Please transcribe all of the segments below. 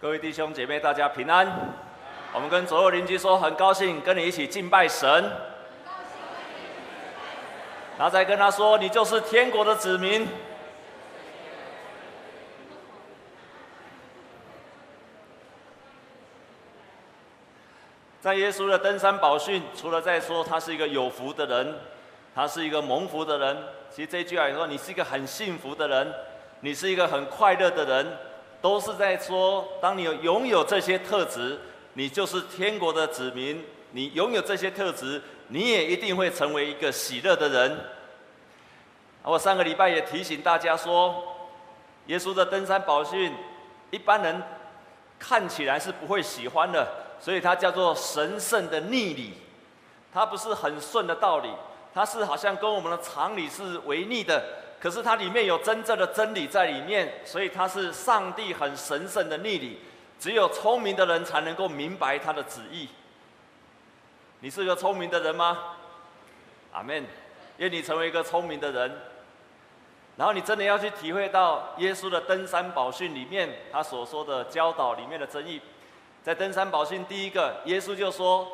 各位弟兄姐妹，大家平安。我们跟左右邻居说，很高兴跟你一起敬拜神。然后再跟他说，你就是天国的子民。在耶稣的登山宝训，除了在说他是一个有福的人，他是一个蒙福的人，其实这句话也说你是一个很幸福的人，你是一个很快乐的人。都是在说，当你拥有这些特质，你就是天国的子民。你拥有这些特质，你也一定会成为一个喜乐的人。我上个礼拜也提醒大家说，耶稣的登山宝训，一般人看起来是不会喜欢的，所以它叫做神圣的逆理。它不是很顺的道理，它是好像跟我们的常理是违逆的。可是它里面有真正的真理在里面，所以它是上帝很神圣的逆理，只有聪明的人才能够明白他的旨意。你是个聪明的人吗？阿门。愿你成为一个聪明的人，然后你真的要去体会到耶稣的登山宝训里面他所说的教导里面的真意。在登山宝训第一个，耶稣就说：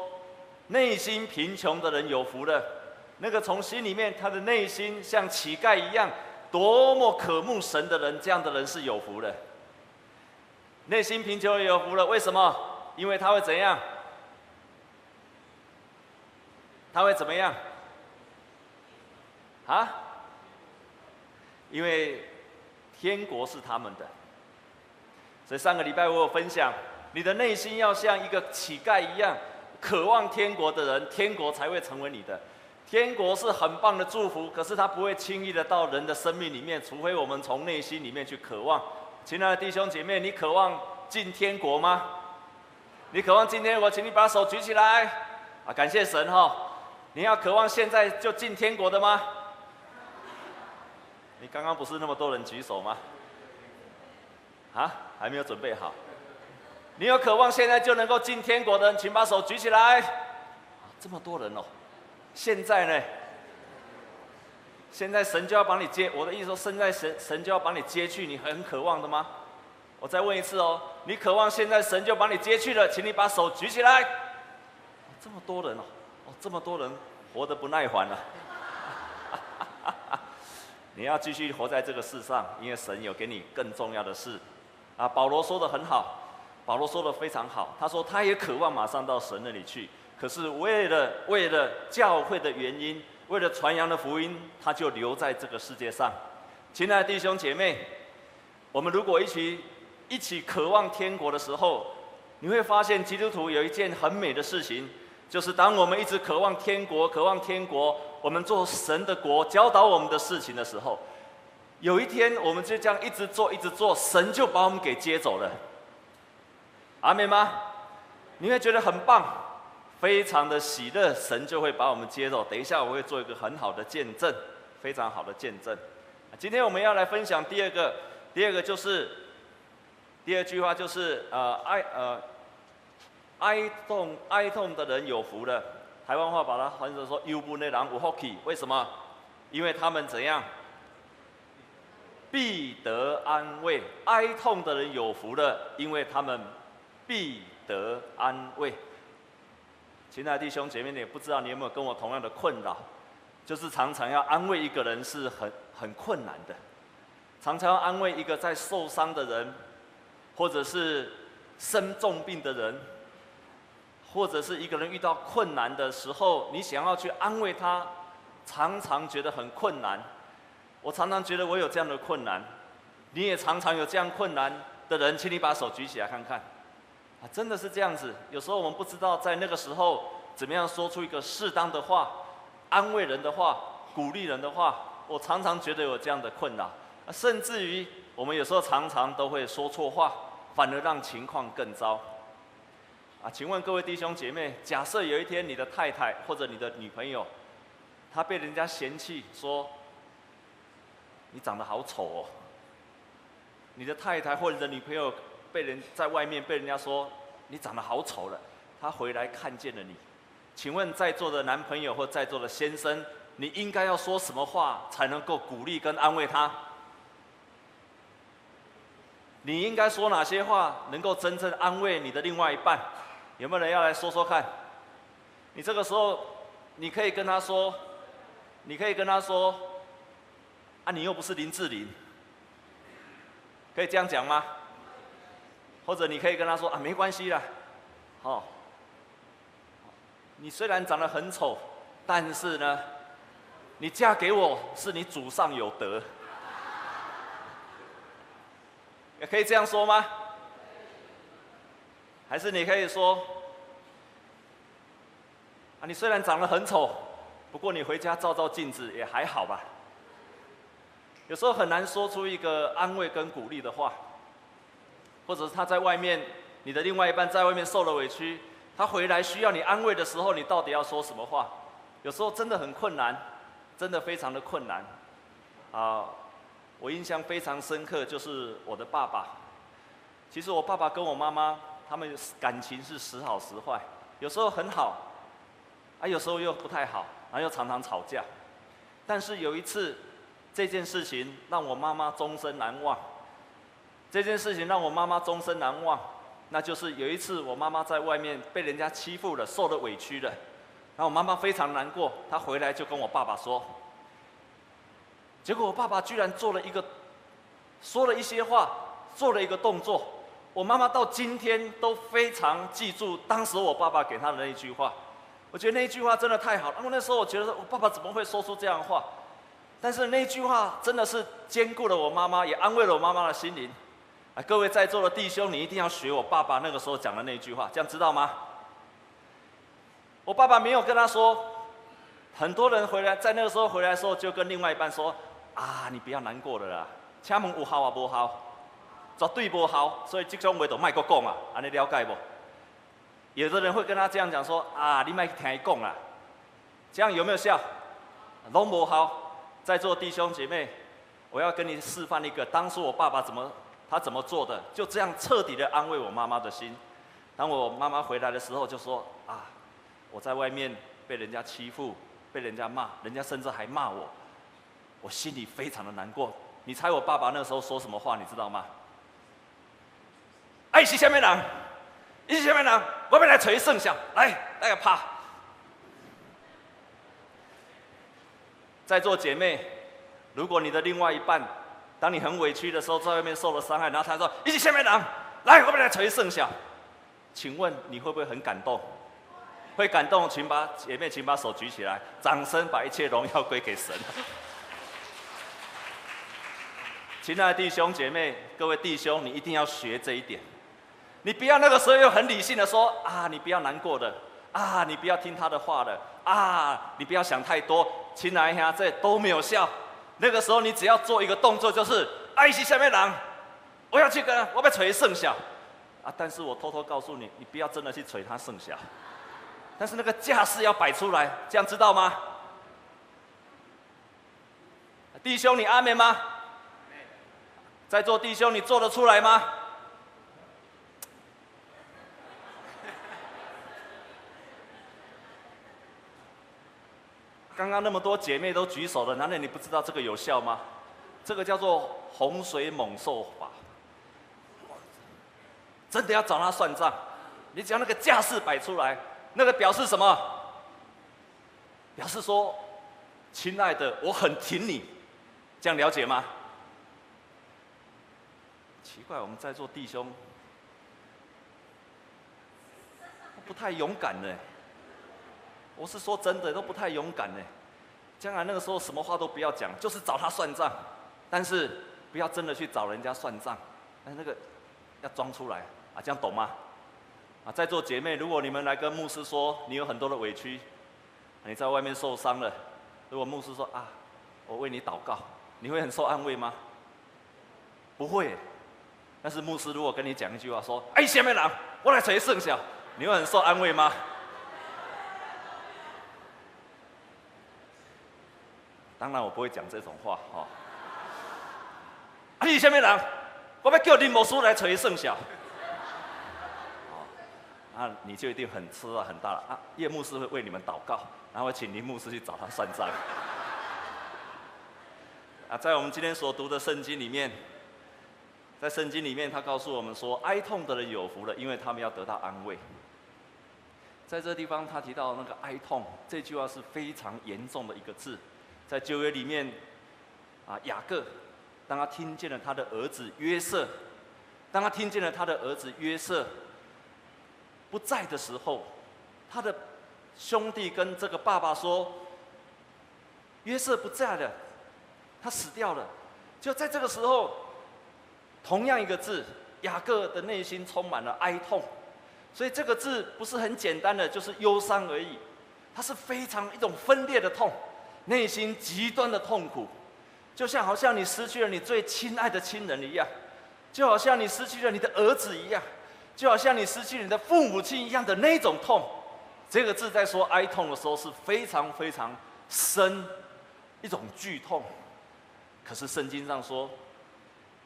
内心贫穷的人有福了。那个从心里面，他的内心像乞丐一样，多么渴慕神的人，这样的人是有福的。内心贫穷也有福了，为什么？因为他会怎样？他会怎么样？啊？因为天国是他们的。所以上个礼拜我有分享，你的内心要像一个乞丐一样，渴望天国的人，天国才会成为你的。天国是很棒的祝福，可是它不会轻易的到人的生命里面，除非我们从内心里面去渴望。亲爱的弟兄姐妹，你渴望进天国吗？你渴望进天国，请你把手举起来。啊，感谢神哈、哦！你要渴望现在就进天国的吗？你刚刚不是那么多人举手吗？啊，还没有准备好。你有渴望现在就能够进天国的人，请把手举起来。啊，这么多人哦。现在呢？现在神就要把你接，我的意思说，现在神神就要把你接去，你很渴望的吗？我再问一次哦，你渴望现在神就把你接去了，请你把手举起来。这么多人哦，哦，这么多人活得不耐烦了。你要继续活在这个世上，因为神有给你更重要的事。啊，保罗说的很好，保罗说的非常好，他说他也渴望马上到神那里去。可是为了为了教会的原因，为了传扬的福音，他就留在这个世界上。亲爱的弟兄姐妹，我们如果一起一起渴望天国的时候，你会发现基督徒有一件很美的事情，就是当我们一直渴望天国、渴望天国，我们做神的国教导我们的事情的时候，有一天我们就这样一直做一直做，神就把我们给接走了。阿门吗？你会觉得很棒。非常的喜乐，神就会把我们接走。等一下我会做一个很好的见证，非常好的见证。今天我们要来分享第二个，第二个就是第二句话就是呃哀呃哀痛哀痛的人有福了。台湾话把它翻译成说忧闷的人有福气，为什么？因为他们怎样？必得安慰。哀痛的人有福了，因为他们必得安慰。亲爱的弟兄姐妹，你也不知道你有没有跟我同样的困扰，就是常常要安慰一个人是很很困难的，常常要安慰一个在受伤的人，或者是生重病的人，或者是一个人遇到困难的时候，你想要去安慰他，常常觉得很困难。我常常觉得我有这样的困难，你也常常有这样困难的人，请你把手举起来看看。啊，真的是这样子。有时候我们不知道在那个时候怎么样说出一个适当的话，安慰人的话，鼓励人的话。我常常觉得有这样的困扰，甚至于我们有时候常常都会说错话，反而让情况更糟。啊，请问各位弟兄姐妹，假设有一天你的太太或者你的女朋友，她被人家嫌弃说你长得好丑哦，你的太太或者你的女朋友。被人在外面被人家说你长得好丑了，她回来看见了你，请问在座的男朋友或在座的先生，你应该要说什么话才能够鼓励跟安慰他？你应该说哪些话能够真正安慰你的另外一半？有没有人要来说说看？你这个时候，你可以跟他说，你可以跟他说，啊，你又不是林志玲，可以这样讲吗？或者你可以跟他说啊，没关系啦，好，你虽然长得很丑，但是呢，你嫁给我是你祖上有德。也可以这样说吗？还是你可以说，啊，你虽然长得很丑，不过你回家照照镜子也还好吧。有时候很难说出一个安慰跟鼓励的话，或者是他在外面，你的另外一半在外面受了委屈，他回来需要你安慰的时候，你到底要说什么话？有时候真的很困难，真的非常的困难，啊。我印象非常深刻，就是我的爸爸。其实我爸爸跟我妈妈，他们感情是时好时坏，有时候很好，啊，有时候又不太好，然后又常常吵架。但是有一次，这件事情让我妈妈终身难忘。这件事情让我妈妈终身难忘，那就是有一次我妈妈在外面被人家欺负了，受了委屈了，然后我妈妈非常难过，她回来就跟我爸爸说。结果我爸爸居然做了一个，说了一些话，做了一个动作。我妈妈到今天都非常记住当时我爸爸给她的那一句话。我觉得那一句话真的太好了。因为那时候我觉得我爸爸怎么会说出这样的话？但是那句话真的是兼顾了我妈妈，也安慰了我妈妈的心灵。啊，各位在座的弟兄，你一定要学我爸爸那个时候讲的那句话，这样知道吗？我爸爸没有跟他说，很多人回来在那个时候回来的时候就跟另外一半说。啊，你不要难过了啦，请问有效啊无效？绝对无效，所以这种话都卖搁讲啊，安尼了解不？有的人会跟他这样讲说，啊，你卖听伊讲啦，这样有没有效？拢无效。在座弟兄姐妹，我要跟你示范一个，当初我爸爸怎么他怎么做的，就这样彻底的安慰我妈妈的心。当我妈妈回来的时候，就说啊，我在外面被人家欺负，被人家骂，人家甚至还骂我。我心里非常的难过。你猜我爸爸那时候说什么话？你知道吗？哎，是什么人？你是什么人？我要来找你算账。来，大家趴。在座姐妹，如果你的另外一半，当你很委屈的时候，在外面受了伤害，然后他说：“一起下面人？来，我们来找你算账。”请问你会不会很感动？会感动，请把姐妹，请把手举起来，掌声把一切荣耀归给神。亲爱的弟兄姐妹，各位弟兄，你一定要学这一点。你不要那个时候又很理性的说啊，你不要难过的啊，你不要听他的话的啊，你不要想太多。亲爱的，这都没有效。那个时候你只要做一个动作，就是爱惜下面人，我要去跟，我要捶圣下啊。但是我偷偷告诉你，你不要真的去捶他圣下。但是那个架势要摆出来，这样知道吗？弟兄，你阿们吗？在座弟兄，你做得出来吗？刚刚那么多姐妹都举手了，难道你不知道这个有效吗？这个叫做洪水猛兽法。真的要找他算账，你只要那个架势摆出来，那个表示什么？表示说，亲爱的，我很挺你，这样了解吗？奇怪，我们在座弟兄不太勇敢呢。我是说真的，都不太勇敢呢。将来那个时候，什么话都不要讲，就是找他算账，但是不要真的去找人家算账。但那个要装出来啊，这样懂吗？啊，在座姐妹，如果你们来跟牧师说你有很多的委屈，你在外面受伤了，如果牧师说啊，我为你祷告，你会很受安慰吗？不会。但是牧师如果跟你讲一句话说：“哎，下面人，我来捶圣小，你会很受安慰吗？”当然我不会讲这种话哈。哎，下面人，我要叫林牧师来捶圣小。啊，你就一定很吃啊，很大了啊。叶牧师会为你们祷告，然后请林牧师去找他算账。啊，在我们今天所读的圣经里面。在圣经里面，他告诉我们说，哀痛的人有福了，因为他们要得到安慰。在这地方，他提到那个哀痛这句话是非常严重的一个字，在旧约里面，啊，雅各，当他听见了他的儿子约瑟，当他听见了他的儿子约瑟不在的时候，他的兄弟跟这个爸爸说，约瑟不在了，他死掉了。就在这个时候，同样一个字，雅各的内心充满了哀痛。所以这个字不是很简单的，就是忧伤而已，它是非常一种分裂的痛，内心极端的痛苦，就像好像你失去了你最亲爱的亲人一样，就好像你失去了你的儿子一样，就好像你失去你的父母亲一样的那种痛。这个字在说哀痛的时候是非常非常深，一种剧痛。可是圣经上说，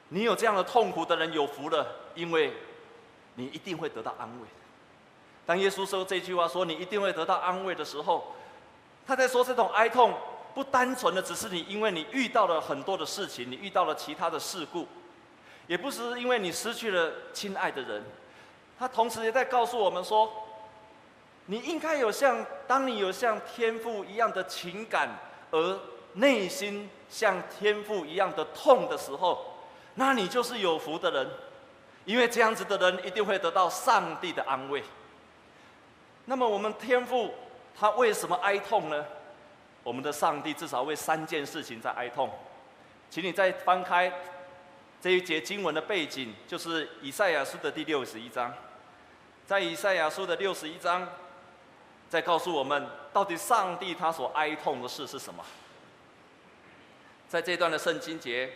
你有这样的痛苦的人有福了，因为你一定会得到安慰。当耶稣说这句话，说你一定会得到安慰的时候，他在说这种哀痛不单纯的只是你因为你遇到了很多的事情，你遇到了其他的事故，也不是因为你失去了亲爱的人，他同时也在告诉我们说，你应该有像当你有像天父一样的情感，而内心像天父一样的痛的时候，那你就是有福的人，因为这样子的人一定会得到上帝的安慰。那么我们天父他为什么哀痛呢？我们的上帝至少为三件事情在哀痛，请你再翻开这一节经文的背景，就是以赛亚书的第六十一章。在以赛亚书的六十一章，在告诉我们到底上帝他所哀痛的事是什么？在这段的圣经节，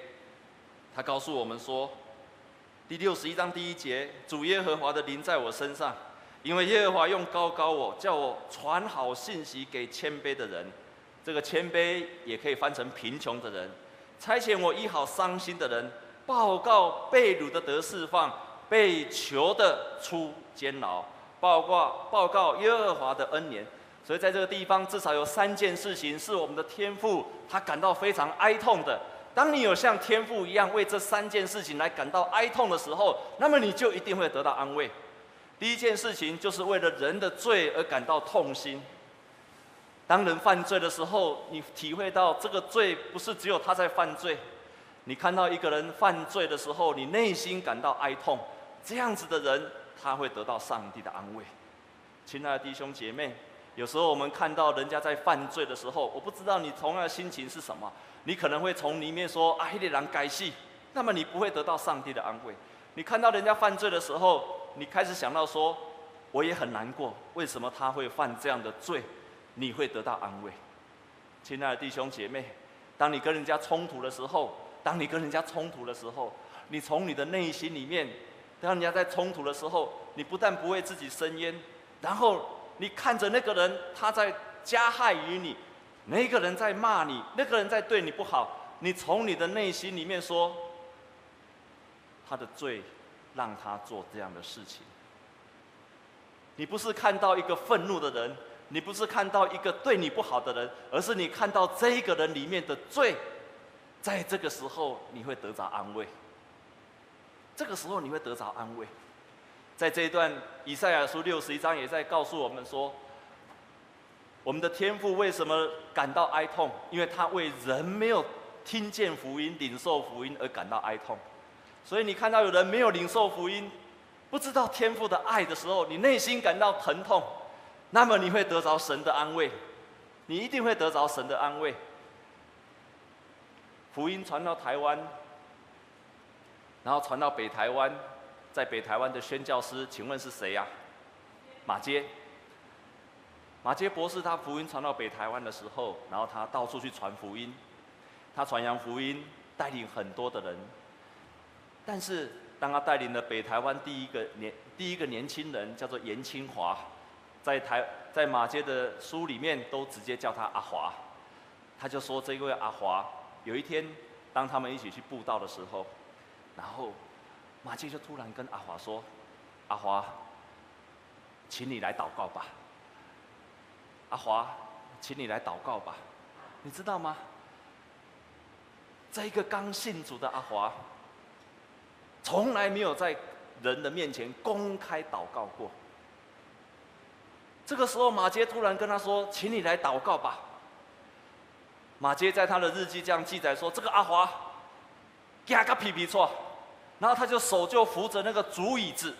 他告诉我们说，第六十一章第一节，主耶和华的灵在我身上。因为耶和华用高高我，叫我传好信息给谦卑的人，这个谦卑也可以翻成贫穷的人，差遣我医好伤心的人，报告被掳的得释放，被囚的出监牢，报告报告耶和华的恩年。所以在这个地方，至少有三件事情是我们的天父他感到非常哀痛的。当你有像天父一样为这三件事情来感到哀痛的时候，那么你就一定会得到安慰。第一件事情就是为了人的罪而感到痛心。当人犯罪的时候，你体会到这个罪不是只有他在犯罪。你看到一个人犯罪的时候，你内心感到哀痛。这样子的人，他会得到上帝的安慰。亲爱的弟兄姐妹，有时候我们看到人家在犯罪的时候，我不知道你同样的心情是什么。你可能会从里面说：“啊，那个人该死。”那么你不会得到上帝的安慰。你看到人家犯罪的时候，你开始想到说，我也很难过，为什么他会犯这样的罪？你会得到安慰，亲爱的弟兄姐妹，当你跟人家冲突的时候，当你跟人家冲突的时候，你从你的内心里面，当人家在冲突的时候，你不但不为自己伸冤，然后你看着那个人他在加害于你，那个人在骂你，那个人在对你不好，你从你的内心里面说，他的罪。让他做这样的事情。你不是看到一个愤怒的人，你不是看到一个对你不好的人，而是你看到这个人里面的罪，在这个时候你会得着安慰。这个时候你会得着安慰。在这一段以赛亚书六十一章也在告诉我们说，我们的天父为什么感到哀痛？因为他为人没有听见福音、领受福音而感到哀痛。所以你看到有人没有领受福音，不知道天父的爱的时候，你内心感到疼痛，那么你会得着神的安慰，你一定会得着神的安慰。福音传到台湾，然后传到北台湾，在北台湾的宣教师，请问是谁呀？马杰。马杰博士他福音传到北台湾的时候，然后他到处去传福音，他传扬福音，带领很多的人。但是，当他带领了北台湾第一个年第一个年轻人，叫做严清华，在台在马街的书里面都直接叫他阿华，他就说这位阿华有一天，当他们一起去布道的时候，然后马偕就突然跟阿华说：“阿华，请你来祷告吧。”阿华，请你来祷告吧。你知道吗？这一个刚信主的阿华。从来没有在人的面前公开祷告过。这个时候，马杰突然跟他说：“请你来祷告吧。”马杰在他的日记这样记载说：“这个阿华，嘎个皮皮错。”然后他就手就扶着那个竹椅子，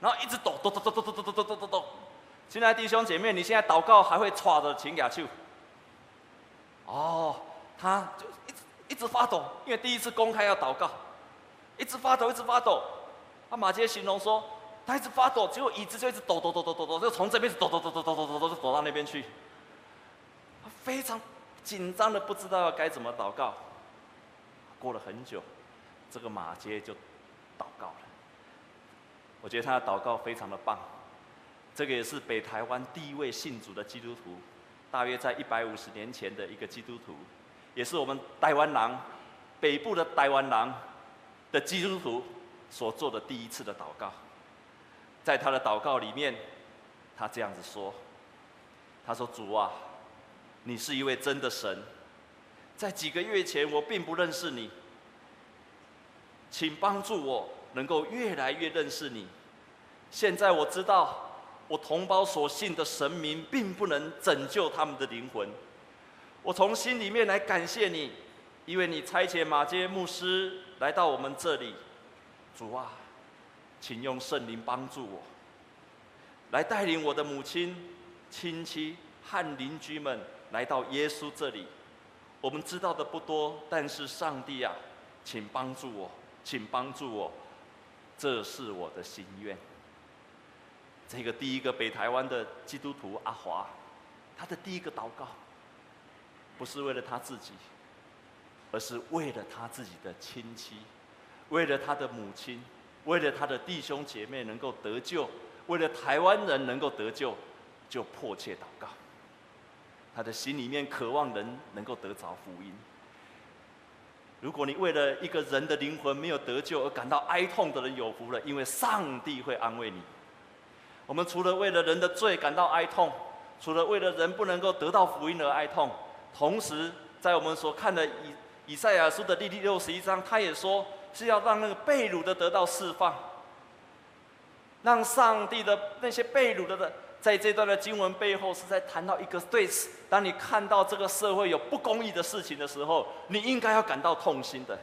然后一直抖抖抖抖抖抖抖抖抖抖抖。亲爱弟兄姐妹，你现在祷告还会喘的请雅秀？哦，他就一直一直发抖，因为第一次公开要祷告，一直发抖，一直发抖。他马偕形容说，他一直发抖，结果椅子就一直抖抖抖抖抖抖，就从这边抖抖抖抖抖抖抖抖，就抖到那边去。他非常紧张的不知道该怎么祷告。过了很久，这个马偕就。祷告了，我觉得他的祷告非常的棒。这个也是北台湾第一位信主的基督徒，大约在一百五十年前的一个基督徒，也是我们台湾人北部的台湾人的基督徒所做的第一次的祷告。在他的祷告里面，他这样子说：“他说主啊，你是一位真的神，在几个月前我并不认识你。”请帮助我能够越来越认识你。现在我知道，我同胞所信的神明并不能拯救他们的灵魂。我从心里面来感谢你，因为你差遣马偕牧师来到我们这里。主啊，请用圣灵帮助我，来带领我的母亲、亲戚和邻居们来到耶稣这里。我们知道的不多，但是上帝啊，请帮助我。请帮助我，这是我的心愿。这个第一个北台湾的基督徒阿华，他的第一个祷告，不是为了他自己，而是为了他自己的亲戚，为了他的母亲，为了他的弟兄姐妹能够得救，为了台湾人能够得救，就迫切祷告。他的心里面渴望人能够得着福音。如果你为了一个人的灵魂没有得救而感到哀痛的人有福了，因为上帝会安慰你。我们除了为了人的罪感到哀痛，除了为了人不能够得到福音而哀痛，同时在我们所看的以以赛亚书的第六十一章，他也说是要让那个被掳的得到释放，让上帝的那些被掳的的。在这段的经文背后，是在谈到一个对此。当你看到这个社会有不公义的事情的时候，你应该要感到痛心的。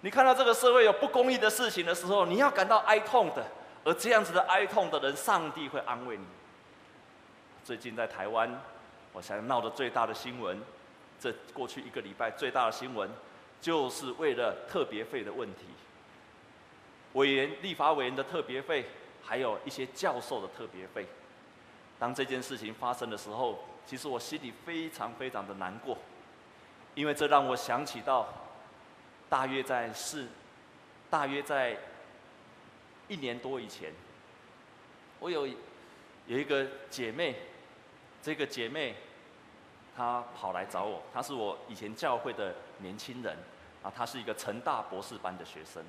你看到这个社会有不公义的事情的时候，你要感到哀痛的。而这样子的哀痛的人，上帝会安慰你。最近在台湾，我想闹得最大的新闻，这过去一个礼拜最大的新闻，就是为了特别费的问题。委员、立法委员的特别费。还有一些教授的特别费。当这件事情发生的时候，其实我心里非常非常的难过，因为这让我想起到，大约在是，大约在一年多以前，我有有一个姐妹，这个姐妹，他跑来找我，他是我以前教会的年轻人，啊，他是一个成大博士班的学生，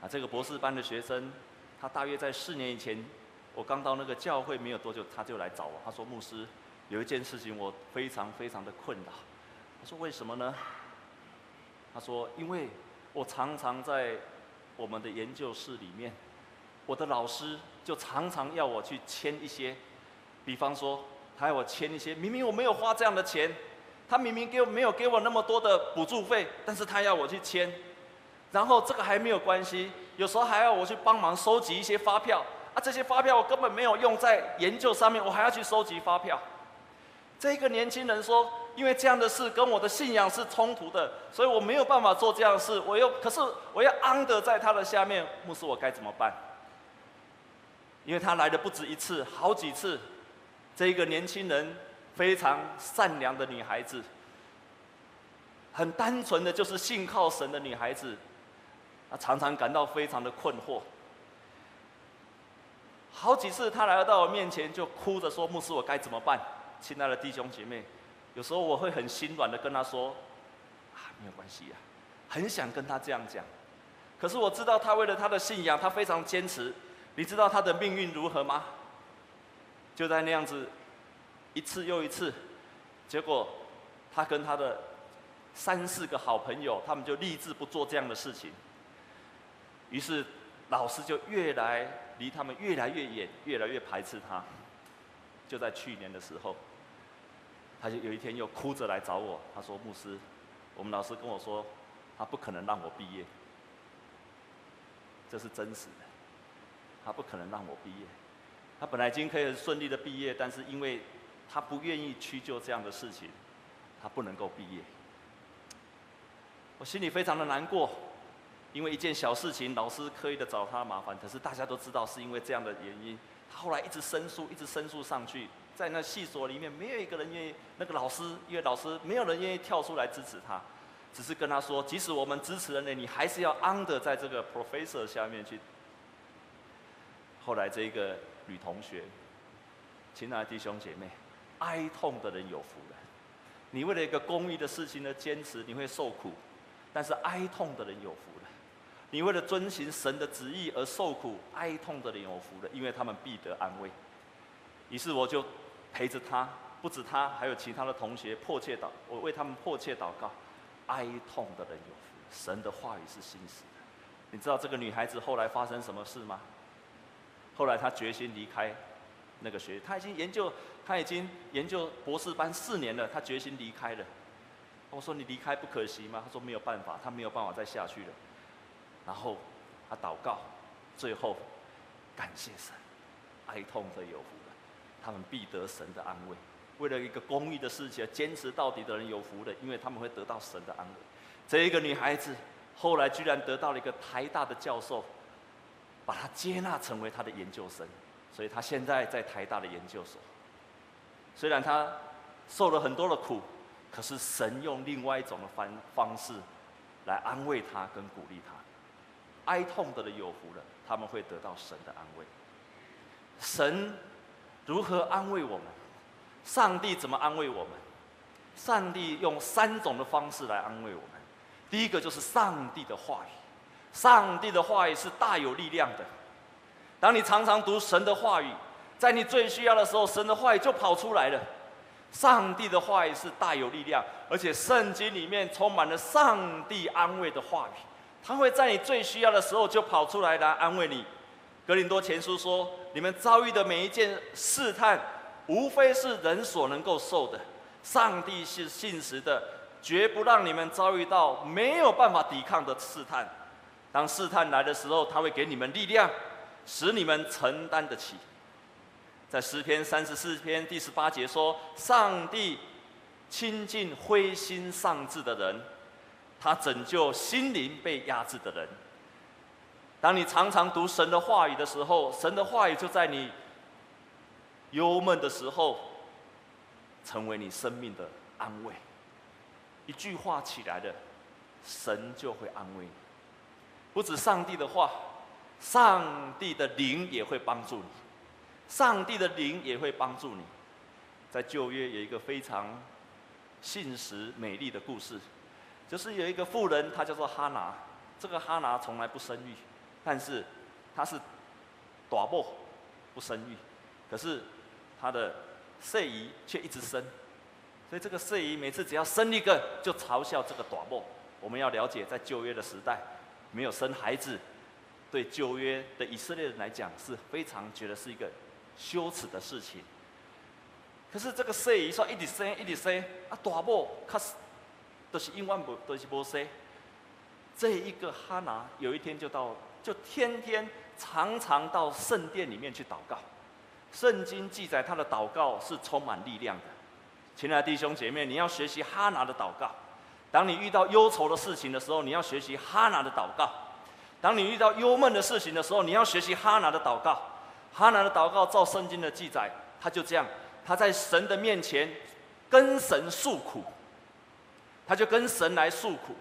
啊，这个博士班的学生。他大约在四年以前，我刚到那个教会没有多久，他就来找我。他说：“牧师，有一件事情我非常非常的困扰。”他说：“为什么呢？”他说：“因为我常常在我们的研究室里面，我的老师就常常要我去签一些，比方说他要我签一些，明明我没有花这样的钱，他明明给我没有给我那么多的补助费，但是他要我去签。”然后这个还没有关系，有时候还要我去帮忙收集一些发票啊，这些发票我根本没有用在研究上面，我还要去收集发票。这个年轻人说，因为这样的事跟我的信仰是冲突的，所以我没有办法做这样的事。我又可是我要安得在他的下面，牧师我该怎么办？因为他来的不止一次，好几次。这个年轻人非常善良的女孩子，很单纯的就是信靠神的女孩子。她常常感到非常的困惑，好几次她来到我面前就哭着说：“牧师，我该怎么办？”亲爱的弟兄姐妹，有时候我会很心软的跟她说：“啊，没有关系呀。”很想跟他这样讲，可是我知道他为了他的信仰，他非常坚持。你知道他的命运如何吗？就在那样子一次又一次，结果他跟他的三四个好朋友，他们就立志不做这样的事情。于是老师就越来离他们越来越远，越来越排斥他。就在去年的时候，他就有一天又哭着来找我，他说：“牧师，我们老师跟我说，他不可能让我毕业，这是真实的，他不可能让我毕业。他本来已经可以很顺利的毕业，但是因为他不愿意屈就这样的事情，他不能够毕业。我心里非常的难过，因为一件小事情，老师刻意的找他麻烦，可是大家都知道是因为这样的原因。”他后来一直申诉，一直申诉上去，在那系所里面，没有一个人愿意。那个老师，因为老师没有人愿意跳出来支持他，只是跟他说，即使我们支持了你，你还是要 under 在这个 professor 下面去。后来这一个女同学，亲爱的弟兄姐妹，哀痛的人有福了。你为了一个公益的事情的坚持，你会受苦，但是哀痛的人有福了。你为了遵循神的旨意而受苦、哀痛的人有福了，因为他们必得安慰。于是我就陪着他，不止他，还有其他的同学迫切祷，我为他们迫切祷告。哀痛的人有福，神的话语是信实的。你知道这个女孩子后来发生什么事吗？后来他决心离开那个学院，她已经研究，他已经研究博士班四年了，他决心离开了。我说你离开不可惜吗？他说没有办法，他没有办法再下去了。然后他祷告，最后感谢神，哀痛的有福了，他们必得神的安慰。为了一个公益的事情，坚持到底的人有福了，因为他们会得到神的安慰。这一个女孩子后来居然得到了一个台大的教授，把他接纳成为他的研究生，所以他现在在台大的研究所。虽然他受了很多的苦，可是神用另外一种的方方式来安慰他跟鼓励他。哀痛的人有福了，他们会得到神的安慰。神如何安慰我们？上帝怎么安慰我们？上帝用三种的方式来安慰我们。第一个就是上帝的话语，上帝的话语是大有力量的。当你常常读神的话语，在你最需要的时候，神的话语就跑出来了。上帝的话语是大有力量，而且圣经里面充满了上帝安慰的话语。他会在你最需要的时候就跑出来来安慰你。格林多前书说：“你们遭遇的每一件试探，无非是人所能够受的。上帝是信实的，绝不让你们遭遇到没有办法抵抗的试探。当试探来的时候，他会给你们力量，使你们承担得起。”在诗篇三十四篇第十八节说：“上帝亲近灰心丧志的人。”他拯救心灵被压制的人。当你常常读神的话语的时候，神的话语就在你忧闷的时候，成为你生命的安慰。一句话起来的，神就会安慰你。不止上帝的话，上帝的灵也会帮助你。上帝的灵也会帮助你。在旧约有一个非常信实美丽的故事。就是有一个妇人，她叫做哈拿。这个哈拿从来不生育，但是她是大某不生育，可是她的睡姨却一直生。所以这个睡姨每次只要生一个，就嘲笑这个大某。我们要了解，在旧约的时代，没有生孩子，对旧约的以色列人来讲是非常觉得是一个羞耻的事情。可是这个岁姨说一直生，一直生，啊大某可是。都是因为不都是不生，这一个哈拿有一天就到，就天天常常到圣殿里面去祷告。圣经记载他的祷告是充满力量的。亲爱的弟兄姐妹，你要学习哈拿的祷告。当你遇到忧愁的事情的时候，你要学习哈拿的祷告；当你遇到忧闷的事情的时候，你要学习哈拿的祷告。哈拿的祷告照圣经的记载，他就这样，他在神的面前跟神诉苦。他就跟神来诉苦。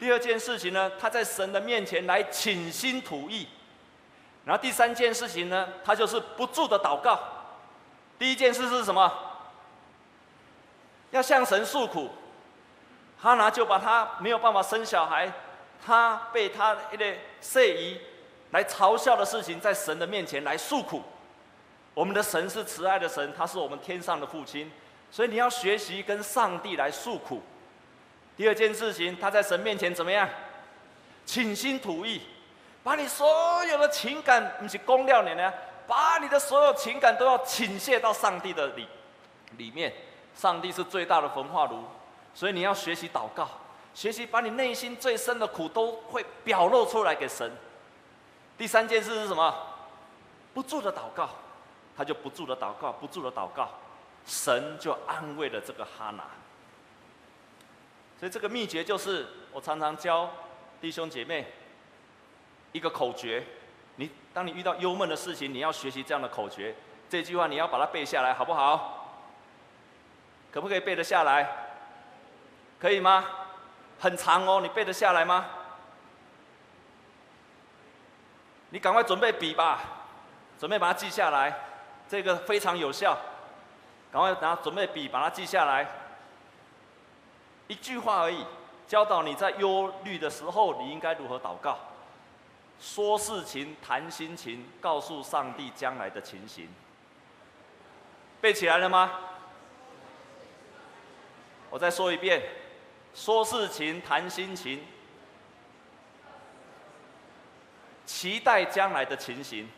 第二件事情呢，他在神的面前来倾心吐意。然后第三件事情呢，他就是不住的祷告。第一件事是什么？要向神诉苦。哈拿就把他没有办法生小孩，他被他一个岁姨来嘲笑的事情，在神的面前来诉苦。我们的神是慈爱的神，他是我们天上的父亲，所以你要学习跟上帝来诉苦。第二件事情，他在神面前怎么样？倾心吐意。把你所有的情感，不是公料你呢，把你的所有情感都要倾泻到上帝的里里面。上帝是最大的焚化炉，所以你要学习祷告，学习把你内心最深的苦都会表露出来给神。第三件事是什么？不住的祷告，他就不住的祷告，不住的祷告，神就安慰了这个哈拿。所以这个秘诀就是，我常常教弟兄姐妹一个口诀：你当你遇到忧闷的事情，你要学习这样的口诀。这句话你要把它背下来，好不好？可不可以背得下来？可以吗？很长哦，你背得下来吗？你赶快准备笔吧，准备把它记下来，这个非常有效。赶快拿准备笔，把它记下来。一句话而已，教导你在忧虑的时候，你应该如何祷告。说事情，谈心情，告诉上帝将来的情形。背起来了吗？我再说一遍：说事情，谈心情，期待将来的情形。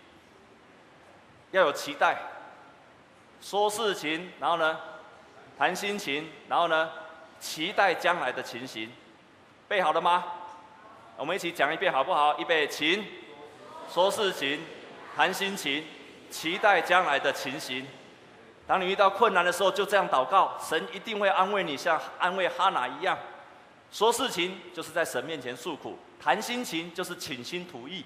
要有期待。说事情，然后呢，谈心情，然后呢，期待将来的情形。背好了吗？我们一起讲一遍好不好？预备，请。说事情，谈心情，期待将来的情形。当你遇到困难的时候，就这样祷告，神一定会安慰你，像安慰哈拿一样。说事情就是在神面前诉苦，谈心情就是倾心吐意，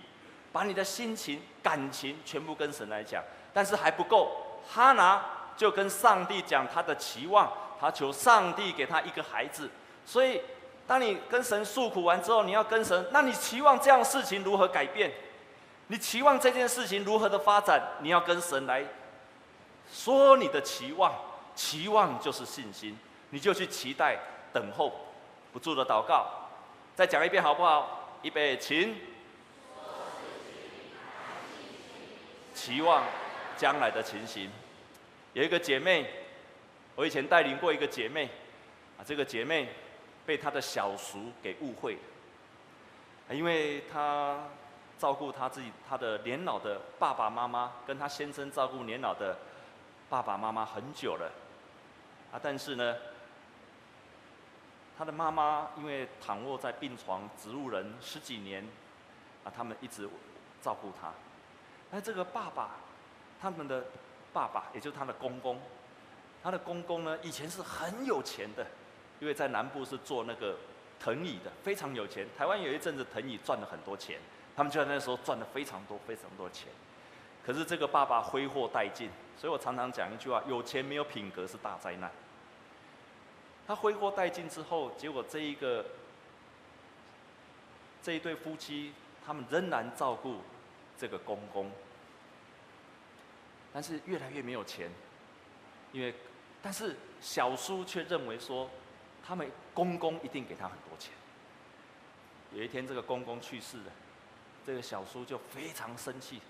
把你的心情、感情全部跟神来讲。但是还不够，哈拿就跟上帝讲他的期望，他求上帝给他一个孩子。所以，当你跟神诉苦完之后，你要跟神，那你期望这样事情如何改变？你期望这件事情如何的发展？你要跟神来。说你的期望，期望就是信心，你就去期待、等候，不住的祷告。再讲一遍好不好？预备，请。期望将来的情形。有一个姐妹，我以前带领过一个姐妹，啊，这个姐妹被她的小叔给误会，因为她照顾她自己，她的年老的爸爸妈妈，跟她先生照顾年老的。爸爸妈妈很久了，啊，但是呢，他的妈妈因为躺卧在病床，植物人十几年，啊，他们一直照顾他。那这个爸爸，他们的爸爸，也就是他的公公，他的公公呢，以前是很有钱的，因为在南部是做那个藤椅的，非常有钱。台湾有一阵子藤椅赚了很多钱，他们就在那时候赚了非常多非常多钱。可是这个爸爸挥霍殆尽，所以我常常讲一句话：有钱没有品格是大灾难。他挥霍殆尽之后，结果这一个这一对夫妻，他们仍然照顾这个公公，但是越来越没有钱，因为但是小叔却认为说，他们公公一定给他很多钱。有一天这个公公去世了，这个小叔就非常生气。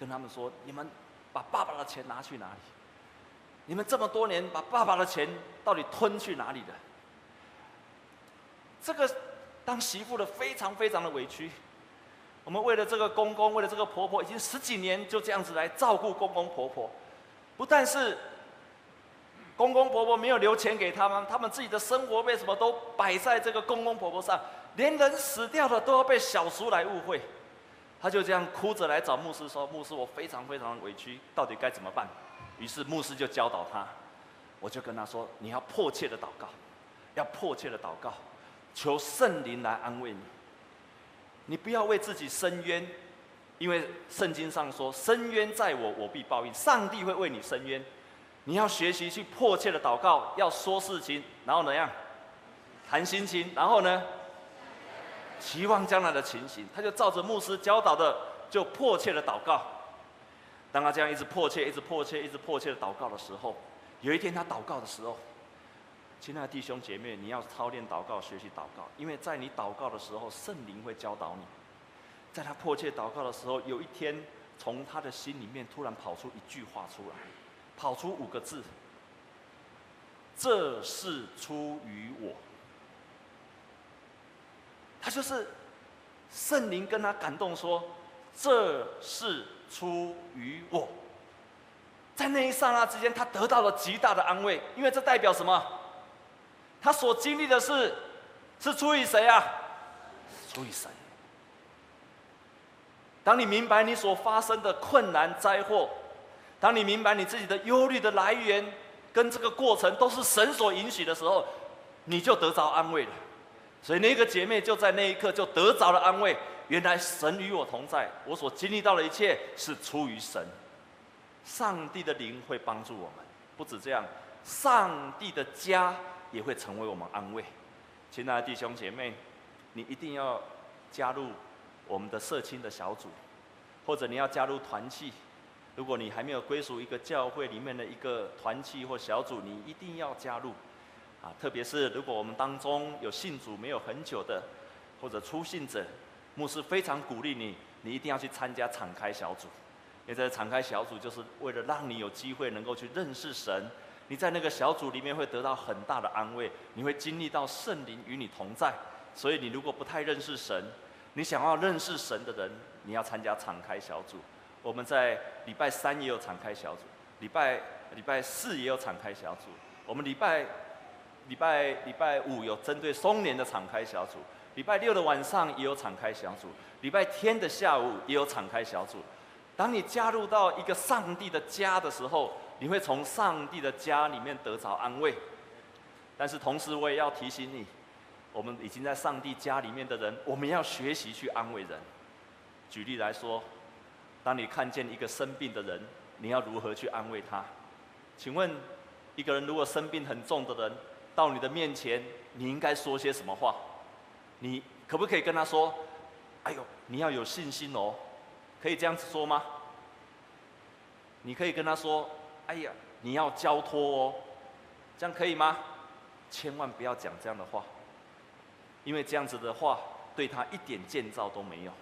跟他们说：“你们把爸爸的钱拿去哪里？你们这么多年把爸爸的钱到底吞去哪里了？”这个当媳妇的非常非常的委屈。我们为了这个公公，为了这个婆婆，已经十几年就这样子来照顾公公婆婆。不但是公公婆婆没有留钱给他们，他们自己的生活为什么都摆在这个公公婆婆上，连人死掉了都要被小叔来误会。他就这样哭着来找牧师说：“牧师，我非常非常委屈，到底该怎么办？”于是牧师就教导他，我就跟他说：“你要迫切的祷告，要迫切的祷告，求圣灵来安慰你。你不要为自己伸冤，因为圣经上说：‘伸冤在我，我必报应。’上帝会为你伸冤。你要学习去迫切的祷告，要说事情，然后怎样？谈心情，然后呢？”期望将来的情形，他就照着牧师教导的，就迫切的祷告。当他这样一直迫切、一直迫切、一直迫切的祷告的时候，有一天他祷告的时候，亲爱的弟兄姐妹，你要操练祷告，学习祷告，因为在你祷告的时候，圣灵会教导你。在他迫切祷告的时候，有一天从他的心里面突然跑出一句话出来，跑出五个字：“这是出于我。”他就是圣灵跟他感动说：“这是出于我。在那一刹那之间，他得到了极大的安慰，因为这代表什么？他所经历的事是出于谁啊？出于神。当你明白你所发生的困难灾祸，当你明白你自己的忧虑的来源跟这个过程都是神所允许的时候，你就得着安慰了。所以那个姐妹就在那一刻就得着了安慰。原来神与我同在，我所经历到的一切是出于神。上帝的灵会帮助我们，不止这样，上帝的家也会成为我们安慰。亲爱的弟兄姐妹，你一定要加入我们的社青的小组，或者你要加入团契。如果你还没有归属一个教会里面的一个团契或小组，你一定要加入。啊，特别是如果我们当中有信主没有很久的，或者初信者，牧师非常鼓励你，你一定要去参加敞开小组。因为这敞开小组就是为了让你有机会能够去认识神。你在那个小组里面会得到很大的安慰，你会经历到圣灵与你同在。所以你如果不太认识神，你想要认识神的人，你要参加敞开小组。我们在礼拜三也有敞开小组，礼拜礼拜四也有敞开小组。我们礼拜礼拜礼拜五有针对松年的敞开小组，礼拜六的晚上也有敞开小组，礼拜天的下午也有敞开小组。当你加入到一个上帝的家的时候，你会从上帝的家里面得着安慰。但是同时，我也要提醒你，我们已经在上帝家里面的人，我们要学习去安慰人。举例来说，当你看见一个生病的人，你要如何去安慰他？请问，一个人如果生病很重的人，到你的面前，你应该说些什么话？你可不可以跟他说：“哎呦，你要有信心哦。”可以这样子说吗？你可以跟他说：“哎呀，你要交托哦。”这样可以吗？千万不要讲这样的话，因为这样子的话对他一点建造都没有。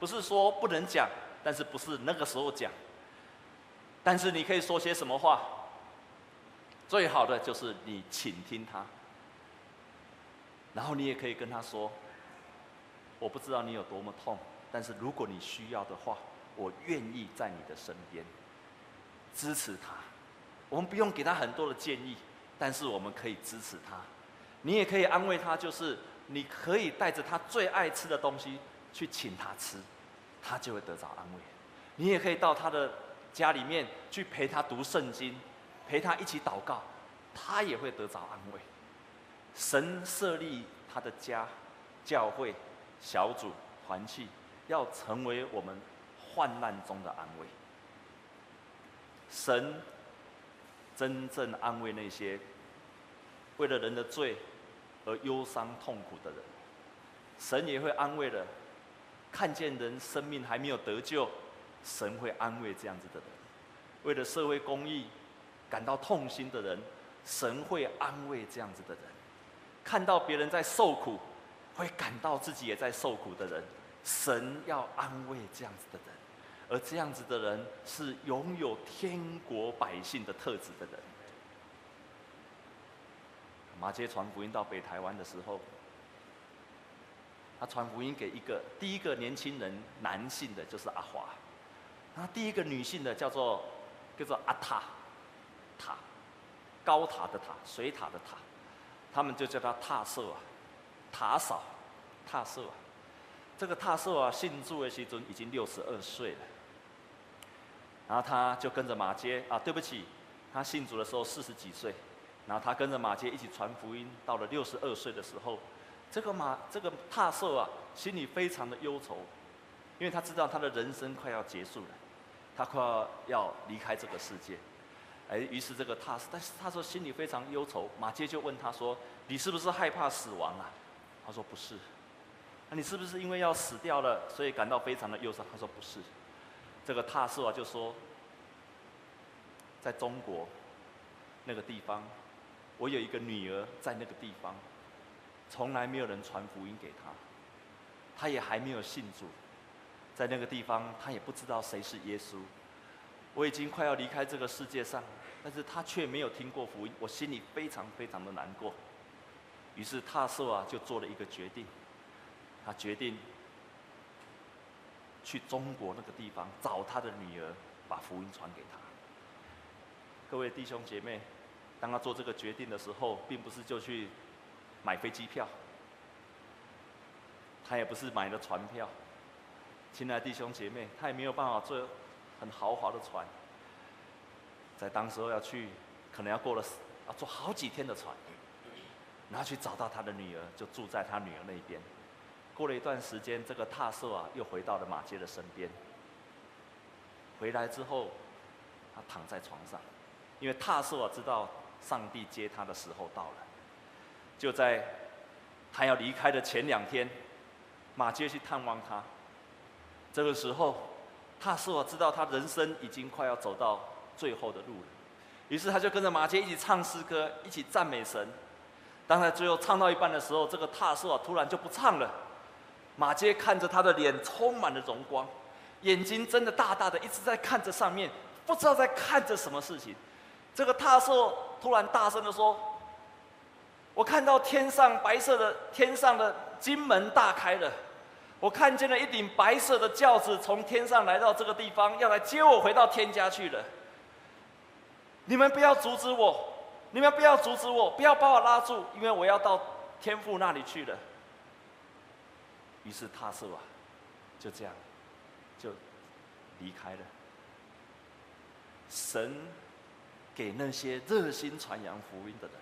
不是说不能讲，但是不是那个时候讲。但是你可以说些什么话？最好的就是你倾听他，然后你也可以跟他说：“我不知道你有多么痛，但是如果你需要的话，我愿意在你的身边支持他。我们不用给他很多的建议，但是我们可以支持他。你也可以安慰他，就是你可以带着他最爱吃的东西去请他吃，他就会得到安慰。你也可以到他的家里面去陪他读圣经。陪他一起祷告，他也会得着安慰。神设立他的家、教会、小组、团契，要成为我们患难中的安慰。神真正安慰那些为了人的罪而忧伤痛苦的人，神也会安慰的。看见人生命还没有得救，神会安慰这样子的人。为了社会公益。感到痛心的人，神会安慰这样子的人；看到别人在受苦，会感到自己也在受苦的人，神要安慰这样子的人。而这样子的人，是拥有天国百姓的特质的人。马偕传福音到北台湾的时候，他传福音给一个第一个年轻人，男性的就是阿华，那第一个女性的叫做叫做阿塔。塔，高塔的塔，水塔的塔，他们就叫他塔舍啊，塔嫂，塔舍啊。这个塔舍啊，信主的时候已经六十二岁了。然后他就跟着马街啊，对不起，他信主的时候四十几岁。然后他跟着马街一起传福音，到了六十二岁的时候，这个马这个塔舍啊，心里非常的忧愁，因为他知道他的人生快要结束了，他快要要离开这个世界。哎，于是这个他，但是他说心里非常忧愁。马偕就问他说：“你是不是害怕死亡啊？”他说：“不是。”那你是不是因为要死掉了，所以感到非常的忧伤？他说：“不是。”这个塔斯啊就说：“在中国那个地方，我有一个女儿在那个地方，从来没有人传福音给她，她也还没有信主，在那个地方，她也不知道谁是耶稣。我已经快要离开这个世界上。”但是他却没有听过福音，我心里非常非常的难过。于是塔瑟啊就做了一个决定，他决定去中国那个地方找他的女儿，把福音传给他。各位弟兄姐妹，当他做这个决定的时候，并不是就去买飞机票，他也不是买了船票。亲爱的弟兄姐妹，他也没有办法坐很豪华的船，在当时候要去，可能要过了要坐好几天的船，然后去找到他的女儿，就住在他女儿那边。过了一段时间，这个塔瑟啊又回到了马偕的身边。回来之后，他躺在床上，因为塔瑟啊知道上帝接他的时候到了。就在他要离开的前两天，马偕去探望他。这个时候，塔瑟啊知道他人生已经快要走到最后的路了，于是他就跟着马偕一起唱诗歌，一起赞美神。当他最后唱到一半的时候，这个塔瑟啊突然就不唱了。马偕看着他的脸充满了荣光，眼睛睁得大大的，一直在看着上面，不知道在看着什么事情。这个塔瑟突然大声地说：“我看到天上白色的天上的金门大开了，我看见了一顶白色的轿子从天上来到这个地方，要来接我回到天家去了。你们不要阻止我，你们不要阻止我，不要把我拉住，因为我要到天父那里去了。”于是他说啊，就这样，就离开了。神给那些热心传扬福音的人，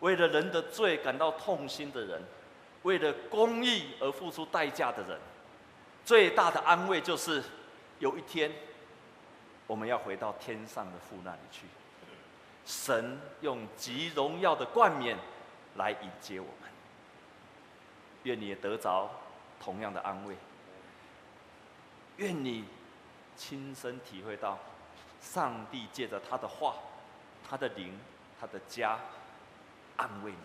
为了人的罪感到痛心的人，为了公义而付出代价的人，最大的安慰就是，有一天，我们要回到天上的父那里去。神用极荣耀的冠冕来迎接我们。愿你也得着。同样的安慰，愿你亲身体会到，上帝借着他的话、他的灵、他的家安慰你。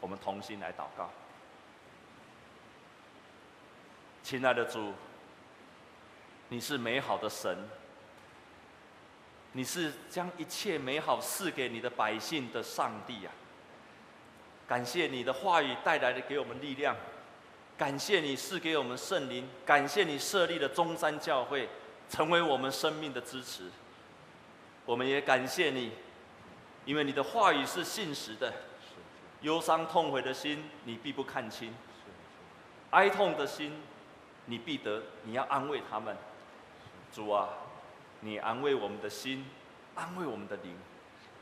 我们同心来祷告，亲爱的主，你是美好的神，你是将一切美好赐给你的百姓的上帝啊！感谢你的话语带来的给我们力量。感谢你赐给我们圣灵，感谢你设立的中山教会，成为我们生命的支持。我们也感谢你，因为你的话语是信实的。忧伤痛悔的心，你必不看轻；哀痛的心，你必得，你要安慰他们。主啊，你安慰我们的心，安慰我们的灵，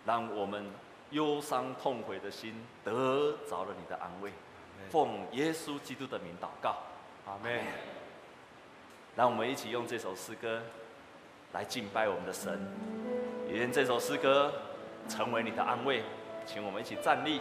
让我们忧伤痛悔的心得着了你的安慰。奉耶稣基督的名祷告，阿门。让我们一起用这首诗歌来敬拜我们的神，愿这首诗歌成为你的安慰，请我们一起站立。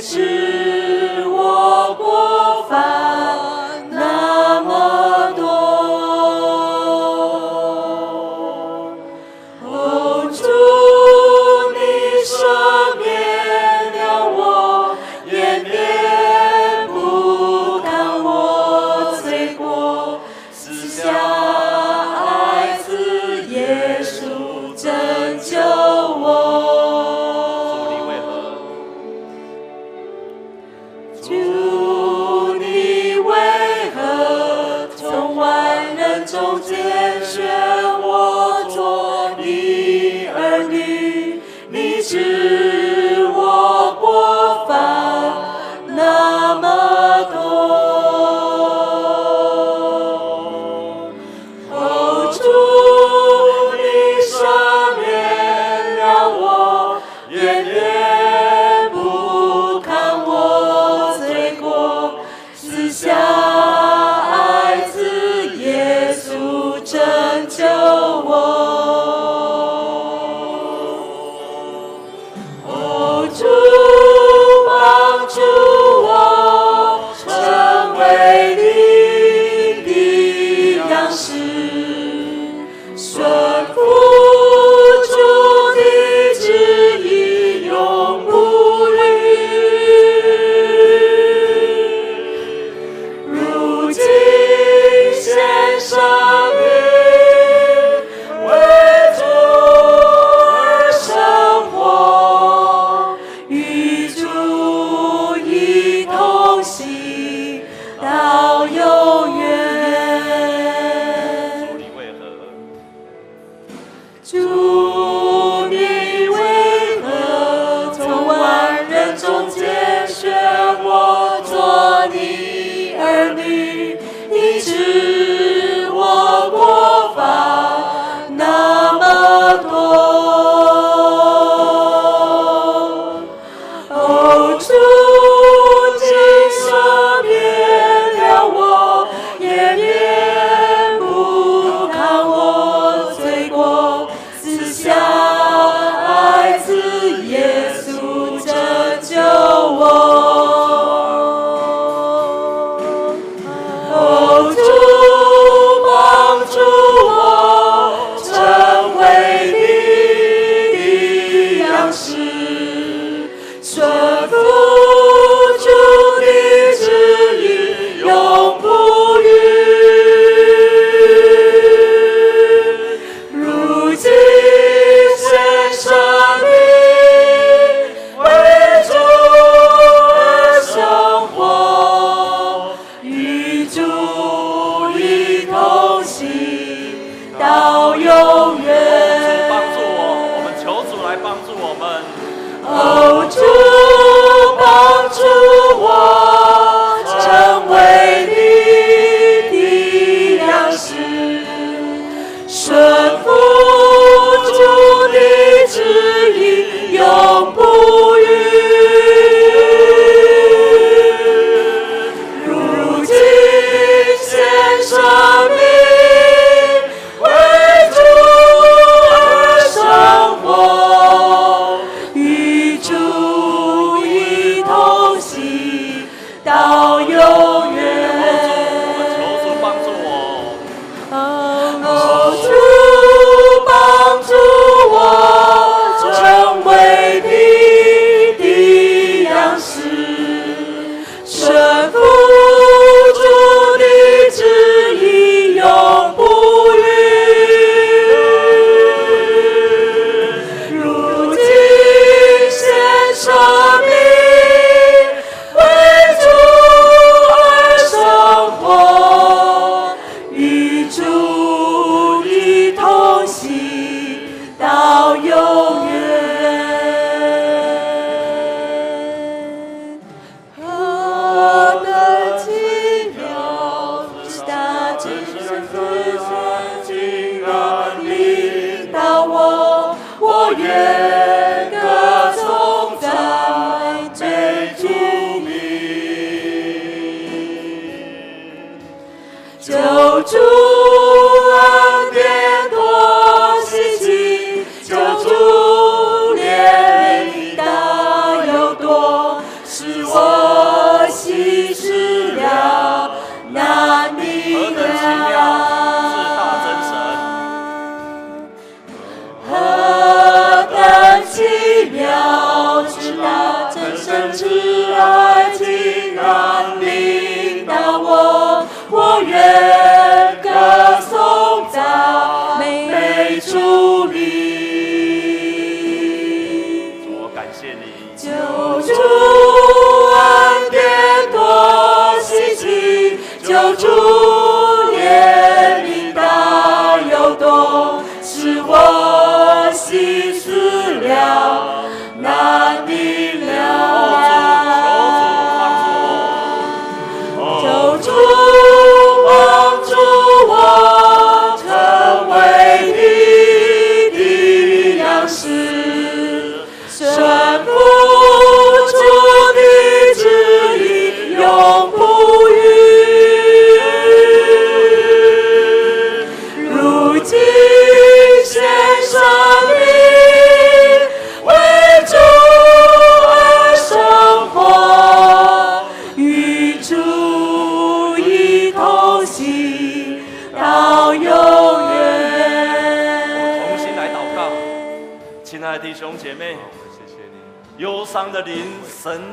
是。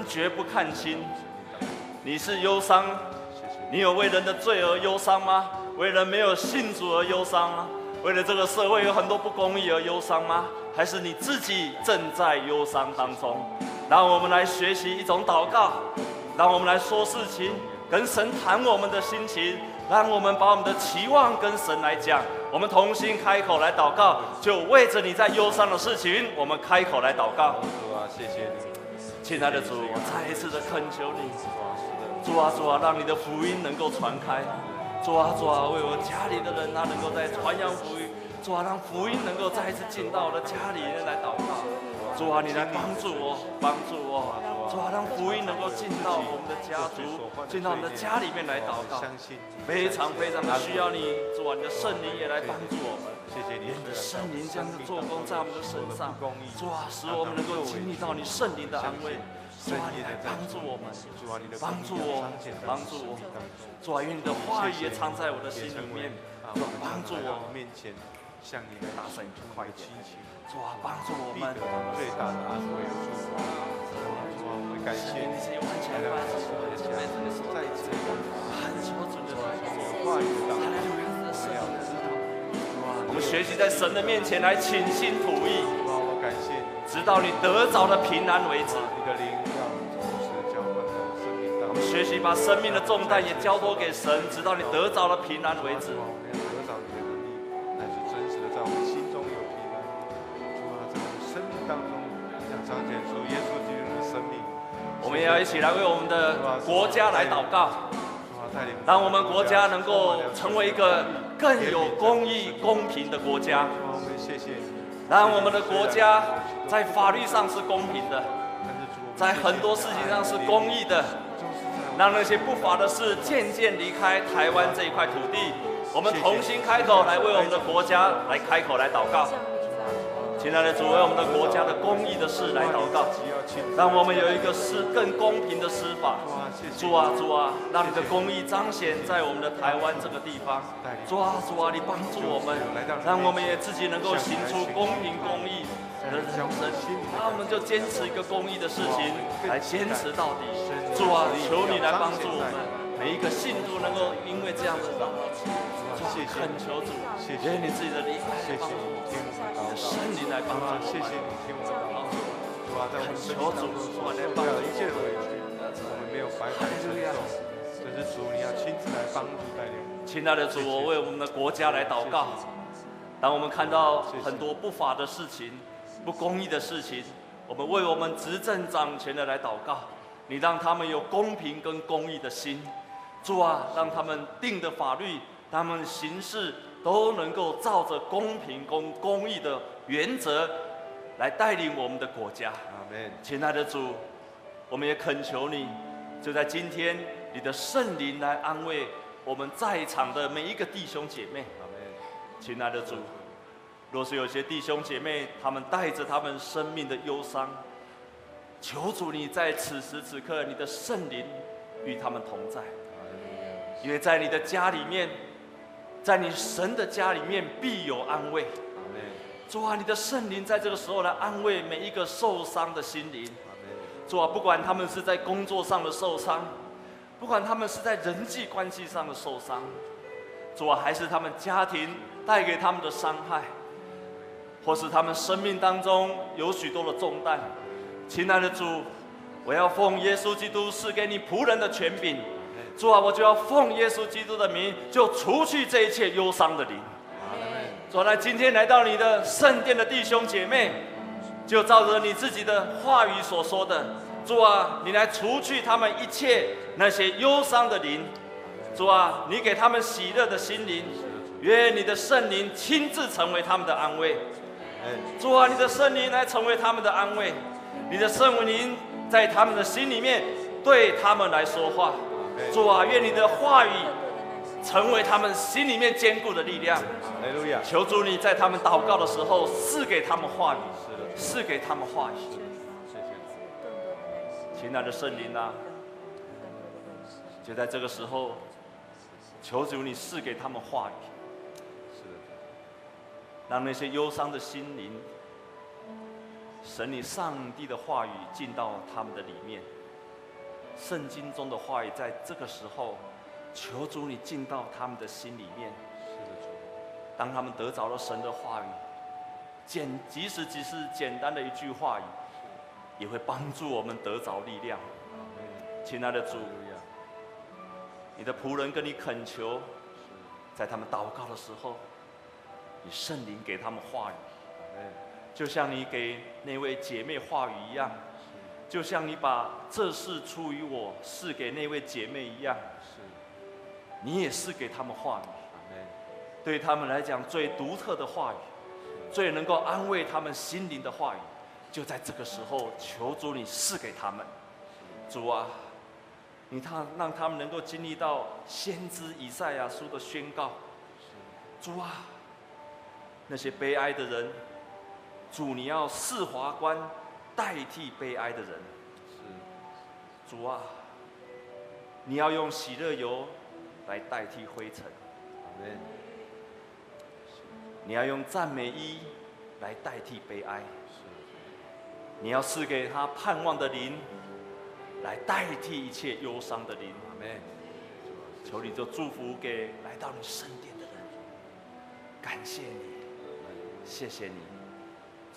绝不看清，你是忧伤，你有为人的罪而忧伤吗？为人没有信主而忧伤吗？为了这个社会有很多不公义而忧伤吗？还是你自己正在忧伤当中？让我们来学习一种祷告，让我们来说事情，跟神谈我们的心情，让我们把我们的期望跟神来讲，我们同心开口来祷告，就为着你在忧伤的事情，我们开口来祷告。主啊，谢谢你。亲爱的主，我再一次的恳求你，主啊主啊，让你的福音能够传开，主啊主啊，为我家里的人啊，能够在传扬福音，主啊，让福音能够再一次进到我的家里面来祷告，主啊，你来帮助我，帮助我，主啊，让福音能够进到我们的家族，进到我们的家里面来祷告，非常非常的需要你，主啊，你的圣灵也来帮助我们。谢谢你的圣灵这样的做工在我们的身上，主啊，使我们能够经历到你圣灵的安慰，主啊，你来帮助我们，帮助我，帮助我，主啊，愿你的话语也藏在我的心里面，主啊，帮助我，面前向你来大声快一点，主啊，帮助我们最大的安慰祝福。主啊，我们感谢你，来到我们的家，再一次恳求主的话语当中，我们学习在神的面前来倾心吐意。主啊，我感谢你，直到你得着了平安为止。你的灵要同时交换在生命当中。我们学习把生命的重担也交托给神，直到你得着了平安为止。我们也要一起来为我们的国家来祷告，让我们国家能够成为一个更有公益、公平的国家。谢谢让我们的国家在法律上是公平的，在很多事情上是公益的，让那些不法的事渐渐离开台湾这一块土地。我们同心开口来为我们的国家来开口来祷告。亲爱的主，为我们的国家的公益的事来祷告，让我们有一个施更公平的施法。主啊，主啊，让你的公义彰显在我们的台湾这个地方。主啊，主啊，你帮助我们，让我们也自己能够行出公平公义的人生。那我们就坚持一个公益的事情，来坚持到底。主啊，求你来帮助我们，每一个信徒能够因为这样的祷告，恳求主，愿你自己的灵来帮助。圣灵来帮助我们，谢谢你听我们祷告，主啊，们生命当中，不要一切的委屈，我们没有白白承受，这是主你要亲自来帮助带领。亲爱的主，我为我们的国家来祷告。当我们看到很多不法的事情、不公义的事情，我们为我们执政掌权的来祷告。你让他们有公平跟公义的心，主啊，让他们定的法律，他们行事。都能够照着公平公公义的原则来带领我们的国家。阿门。亲爱的主，我们也恳求你，就在今天，你的圣灵来安慰我们在场的每一个弟兄姐妹。阿门。亲爱的主，若是有些弟兄姐妹，他们带着他们生命的忧伤，求主你在此时此刻，你的圣灵与他们同在。因为在你的家里面。在你神的家里面必有安慰，主啊，你的圣灵在这个时候来安慰每一个受伤的心灵，主啊，不管他们是在工作上的受伤，不管他们是在人际关系上的受伤，主啊，还是他们家庭带给他们的伤害，或是他们生命当中有许多的重担，亲爱的主，我要奉耶稣基督赐给你仆人的权柄。主啊，我就要奉耶稣基督的名，就除去这一切忧伤的灵。主啊，今天来到你的圣殿的弟兄姐妹，就照着你自己的话语所说的，主啊，你来除去他们一切那些忧伤的灵。主啊，你给他们喜乐的心灵，愿你的圣灵亲自成为他们的安慰。主啊，你的圣灵来成为他们的安慰，你的圣灵在他们的心里面对他们来说话。主啊，愿你的话语成为他们心里面坚固的力量。求主你在他们祷告的时候赐给他们话语，赐给他们话语。亲爱的圣灵啊，就在这个时候，求主你赐给他们话语，让那些忧伤的心灵，神你上帝的话语进到他们的里面。圣经中的话语，在这个时候，求主你进到他们的心里面。是的，主当他们得着了神的话语，简即使只是简单的一句话语，也会帮助我们得着力量。亲爱的主，你的仆人跟你恳求，在他们祷告的时候，你圣灵给他们话语，就像你给那位姐妹话语一样。就像你把这事出于我赐给那位姐妹一样，是，你也赐给他们话语，对他们来讲最独特的话语，最能够安慰他们心灵的话语，就在这个时候，求主你赐给他们，主啊，你他让他们能够经历到先知以赛亚书的宣告，主啊，那些悲哀的人，主你要赐华冠。代替悲哀的人，是。主啊，你要用喜乐油来代替灰尘。你要用赞美衣来代替悲哀，你要赐给他盼望的灵，来代替一切忧伤的灵。阿门。求你就祝福给来到你身边的人，感谢你，谢谢你，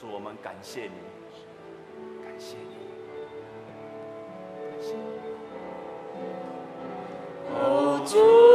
祝我们感谢你，主